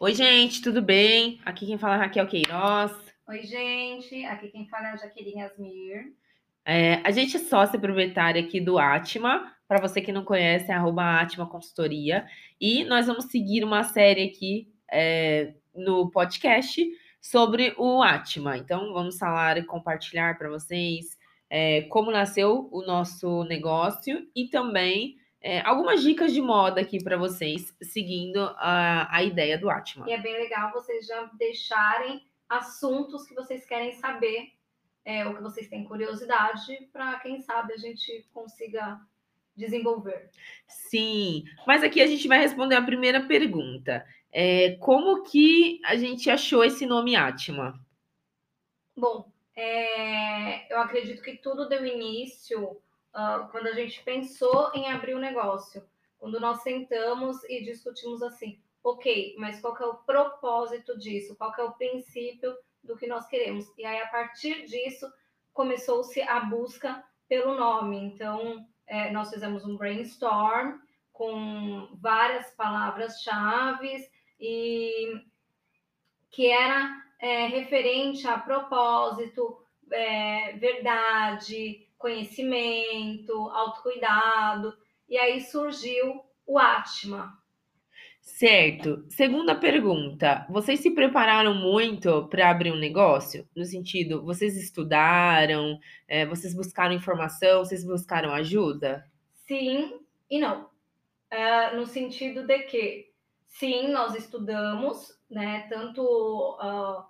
Oi, gente, tudo bem? Aqui quem fala é Raquel Queiroz. Oi, gente, aqui quem fala é a Jaqueline Asmir. É, a gente é sócia proprietária aqui do Atma. Para você que não conhece, é arroba Atma Consultoria. E nós vamos seguir uma série aqui é, no podcast sobre o Atma. Então, vamos falar e compartilhar para vocês é, como nasceu o nosso negócio e também é, algumas dicas de moda aqui para vocês, seguindo a, a ideia do Atma. E é bem legal vocês já deixarem assuntos que vocês querem saber, é, ou que vocês têm curiosidade, para quem sabe a gente consiga desenvolver. Sim, mas aqui a gente vai responder a primeira pergunta. É, como que a gente achou esse nome Atma? Bom, é, eu acredito que tudo deu início uh, quando a gente pensou em abrir o um negócio, quando nós sentamos e discutimos assim, ok, mas qual é o propósito disso? Qual é o princípio do que nós queremos? E aí, a partir disso, começou-se a busca pelo nome. Então, é, nós fizemos um brainstorm com várias palavras-chave e que era é, referente a propósito, é, verdade, conhecimento, autocuidado. E aí surgiu o Atma. Certo. Segunda pergunta: vocês se prepararam muito para abrir um negócio? No sentido, vocês estudaram, é, vocês buscaram informação, vocês buscaram ajuda? Sim e não. É, no sentido de que, sim, nós estudamos, né? Tanto uh,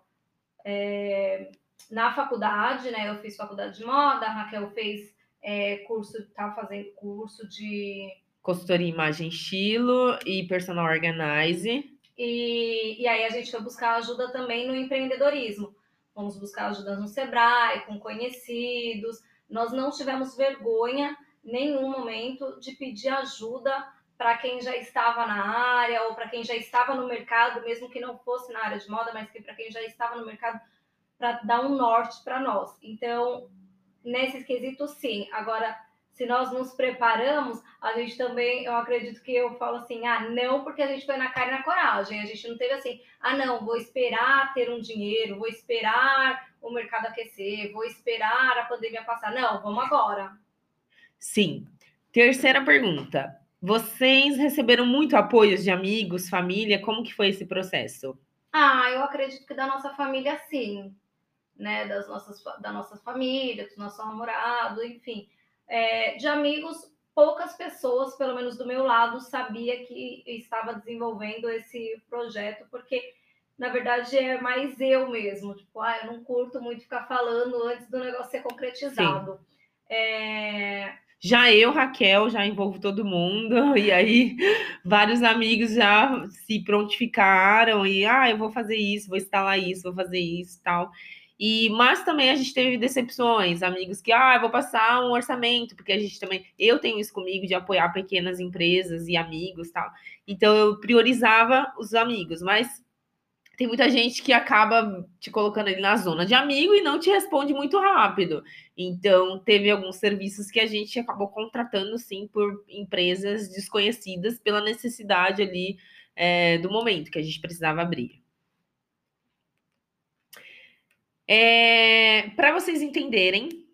é, na faculdade, né? Eu fiz faculdade de moda, a Raquel fez é, curso, tá fazendo curso de consultoria imagem estilo e personal organize. E, e aí a gente foi buscar ajuda também no empreendedorismo. Vamos buscar ajuda no Sebrae, com conhecidos. Nós não tivemos vergonha nenhum momento de pedir ajuda para quem já estava na área ou para quem já estava no mercado, mesmo que não fosse na área de moda, mas que para quem já estava no mercado para dar um norte para nós. Então, nesse quesito, sim. Agora, se nós nos preparamos, a gente também, eu acredito que eu falo assim, ah, não, porque a gente foi na cara e na coragem. A gente não teve assim, ah, não, vou esperar ter um dinheiro, vou esperar o mercado aquecer, vou esperar a pandemia passar. Não, vamos agora. Sim. Terceira pergunta. Vocês receberam muito apoio de amigos, família? Como que foi esse processo? Ah, eu acredito que da nossa família, sim né, das nossas, da nossas famílias, do nosso namorado, enfim. É, de amigos, poucas pessoas, pelo menos do meu lado, sabia que estava desenvolvendo esse projeto, porque na verdade é mais eu mesmo, tipo, ah, eu não curto muito ficar falando antes do negócio ser concretizado. É... Já eu, Raquel, já envolvo todo mundo, e aí vários amigos já se prontificaram e ah, eu vou fazer isso, vou instalar isso, vou fazer isso tal. E, mas também a gente teve decepções, amigos que, ah, eu vou passar um orçamento, porque a gente também, eu tenho isso comigo de apoiar pequenas empresas e amigos tal. Então eu priorizava os amigos, mas tem muita gente que acaba te colocando ali na zona de amigo e não te responde muito rápido. Então, teve alguns serviços que a gente acabou contratando, sim, por empresas desconhecidas pela necessidade ali é, do momento que a gente precisava abrir. É, Para vocês entenderem,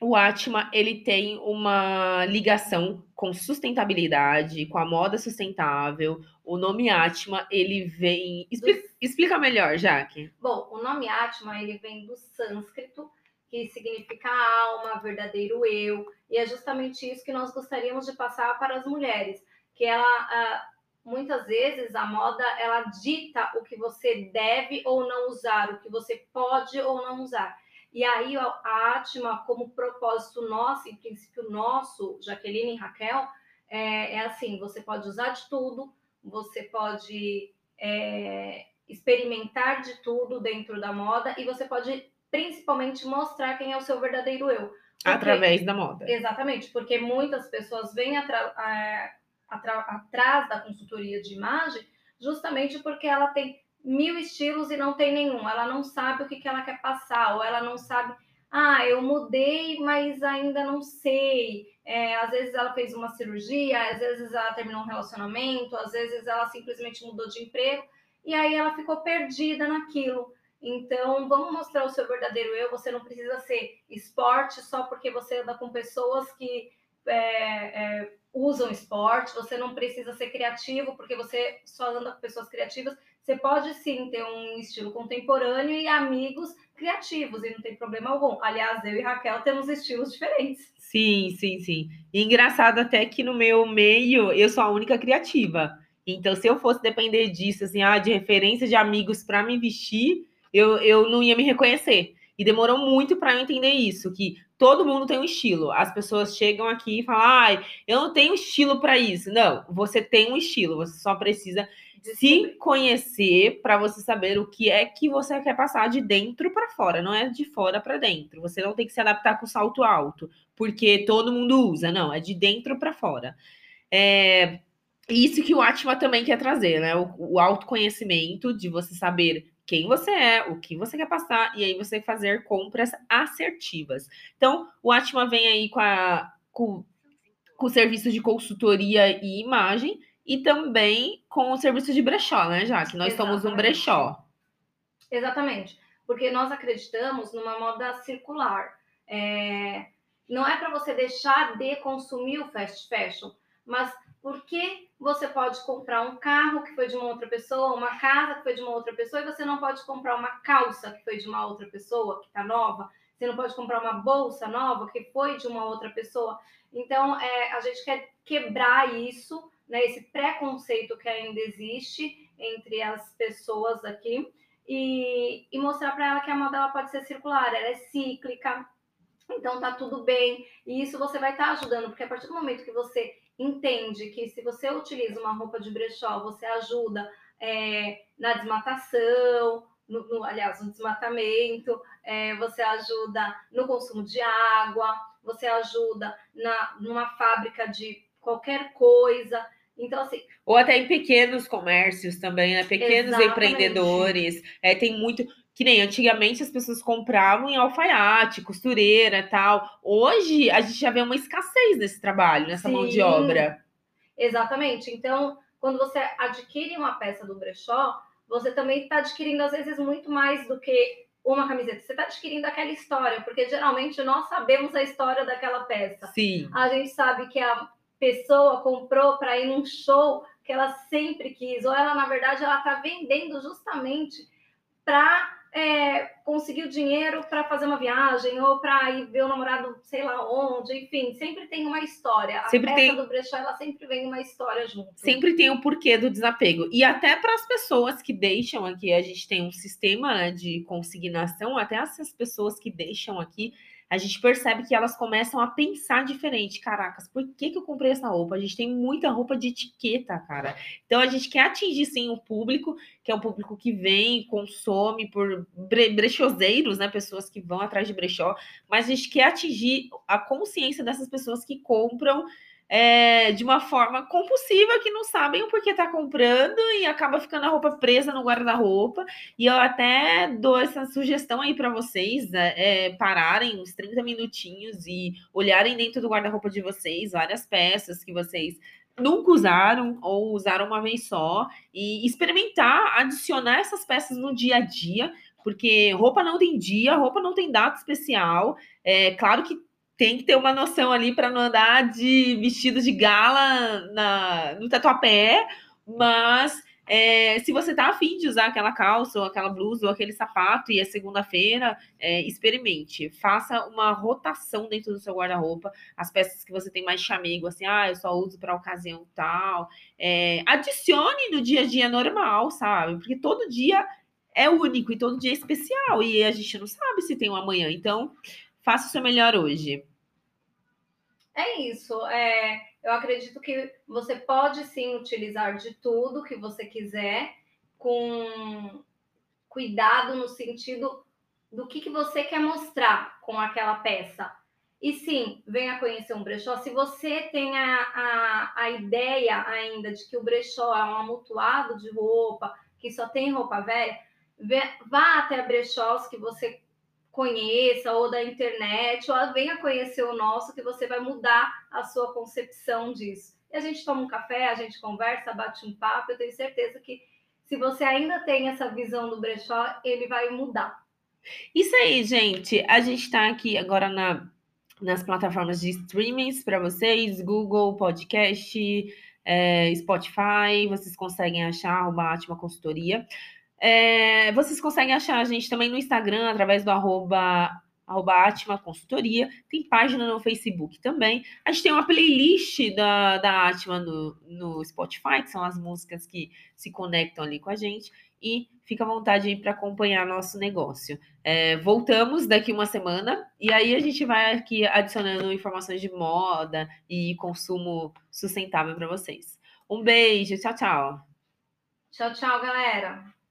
o Atma ele tem uma ligação com sustentabilidade, com a moda sustentável. O nome Atma ele vem explica, explica melhor, Jaque. Bom, o nome Atma ele vem do sânscrito que significa alma, verdadeiro eu, e é justamente isso que nós gostaríamos de passar para as mulheres, que ela muitas vezes a moda ela dita o que você deve ou não usar, o que você pode ou não usar. E aí a Atma, como propósito nosso, em princípio nosso, Jaqueline e Raquel, é, é assim: você pode usar de tudo, você pode é, experimentar de tudo dentro da moda e você pode principalmente mostrar quem é o seu verdadeiro eu. Porque, Através da moda. Exatamente, porque muitas pessoas vêm atrás atrás da consultoria de imagem, justamente porque ela tem mil estilos e não tem nenhum. Ela não sabe o que, que ela quer passar, ou ela não sabe, ah, eu mudei, mas ainda não sei. É, às vezes ela fez uma cirurgia, às vezes ela terminou um relacionamento, às vezes ela simplesmente mudou de emprego e aí ela ficou perdida naquilo. Então, vamos mostrar o seu verdadeiro eu. Você não precisa ser esporte só porque você anda com pessoas que é, é, usam esporte. Você não precisa ser criativo porque você só anda com pessoas criativas. Você pode sim ter um estilo contemporâneo e amigos criativos, e não tem problema algum. Aliás, eu e Raquel temos estilos diferentes. Sim, sim, sim. E engraçado até que no meu meio eu sou a única criativa. Então, se eu fosse depender disso, assim, ah, de referência de amigos para me vestir, eu, eu não ia me reconhecer. E demorou muito para eu entender isso, que todo mundo tem um estilo. As pessoas chegam aqui e falam: ah, eu não tenho estilo para isso. Não, você tem um estilo, você só precisa se conhecer para você saber o que é que você quer passar de dentro para fora, não é de fora para dentro. Você não tem que se adaptar com salto alto, porque todo mundo usa, não, é de dentro para fora. É isso que o Atma também quer trazer, né? O, o autoconhecimento de você saber quem você é, o que você quer passar, e aí você fazer compras assertivas. Então, o Atma vem aí com, a, com, com o serviço de consultoria e imagem, e também com o serviço de brechó, né, já que nós Exatamente. somos um brechó. Exatamente, porque nós acreditamos numa moda circular. É... Não é para você deixar de consumir o fast fashion, mas por que você pode comprar um carro que foi de uma outra pessoa, uma casa que foi de uma outra pessoa, e você não pode comprar uma calça que foi de uma outra pessoa, que está nova? Você não pode comprar uma bolsa nova que foi de uma outra pessoa? Então, é, a gente quer quebrar isso né, esse preconceito que ainda existe entre as pessoas aqui e, e mostrar para ela que a moda ela pode ser circular, ela é cíclica, então tá tudo bem. E isso você vai estar tá ajudando, porque a partir do momento que você entende que se você utiliza uma roupa de brechó, você ajuda é, na desmatação, no, no, aliás, no desmatamento, é, você ajuda no consumo de água, você ajuda na, numa fábrica de qualquer coisa. Então, assim. Ou até em pequenos comércios também, né? Pequenos exatamente. empreendedores. É, tem muito. Que nem antigamente as pessoas compravam em alfaiate, costureira e tal. Hoje a gente já vê uma escassez nesse trabalho, nessa Sim, mão de obra. Exatamente. Então, quando você adquire uma peça do brechó, você também está adquirindo, às vezes, muito mais do que uma camiseta. Você está adquirindo aquela história, porque geralmente nós sabemos a história daquela peça. Sim. A gente sabe que a pessoa comprou para ir num show que ela sempre quis, ou ela, na verdade, ela está vendendo justamente para é, conseguir o dinheiro para fazer uma viagem ou para ir ver o namorado, sei lá onde, enfim, sempre tem uma história. A sempre peça tem... do brechó, ela sempre vem uma história junto. Sempre tem o um porquê do desapego. E até para as pessoas que deixam aqui, a gente tem um sistema né, de consignação, até essas pessoas que deixam aqui, a gente percebe que elas começam a pensar diferente. Caracas, por que, que eu comprei essa roupa? A gente tem muita roupa de etiqueta, cara. Então a gente quer atingir sim o público, que é um público que vem, consome por brechoseiros, né? Pessoas que vão atrás de brechó, mas a gente quer atingir a consciência dessas pessoas que compram é, de uma forma compulsiva que não sabem o porquê está comprando e acaba ficando a roupa presa no guarda-roupa. E eu até dou essa sugestão aí para vocês né, é, pararem uns 30 minutinhos e olharem dentro do guarda-roupa de vocês várias peças que vocês nunca usaram ou usaram uma vez só e experimentar adicionar essas peças no dia a dia, porque roupa não tem dia, roupa não tem data especial. É claro que tem que ter uma noção ali para não andar de vestido de gala na, no tatuapé, mas é, se você tá afim de usar aquela calça, ou aquela blusa, ou aquele sapato, e é segunda-feira, é, experimente. Faça uma rotação dentro do seu guarda-roupa. As peças que você tem mais chamego, assim, ah, eu só uso para ocasião tal. É, adicione no dia a dia normal, sabe? Porque todo dia é único e todo dia é especial. E a gente não sabe se tem um amanhã. Então, faça o seu melhor hoje. É isso. É, eu acredito que você pode sim utilizar de tudo que você quiser, com cuidado no sentido do que, que você quer mostrar com aquela peça. E sim, venha conhecer um brechó. Se você tem a, a, a ideia ainda de que o brechó é um amontoado de roupa, que só tem roupa velha, vá até brechós que você conheça, ou da internet, ou venha conhecer o nosso, que você vai mudar a sua concepção disso. E a gente toma um café, a gente conversa, bate um papo, eu tenho certeza que Se você ainda tem essa visão do brechó, ele vai mudar. Isso aí, gente. A gente está aqui agora na, nas plataformas de streamings para vocês: Google Podcast, é, Spotify. Vocês conseguem achar o Batman Consultoria. É, vocês conseguem achar a gente também no Instagram, através do arroba arroba Atma Consultoria, tem página no Facebook também. A gente tem uma playlist da, da Atma no, no Spotify, que são as músicas que se conectam ali com a gente, e fica à vontade aí para acompanhar nosso negócio. É, voltamos daqui uma semana e aí a gente vai aqui adicionando informações de moda e consumo sustentável para vocês. Um beijo, tchau, tchau. Tchau, tchau, galera.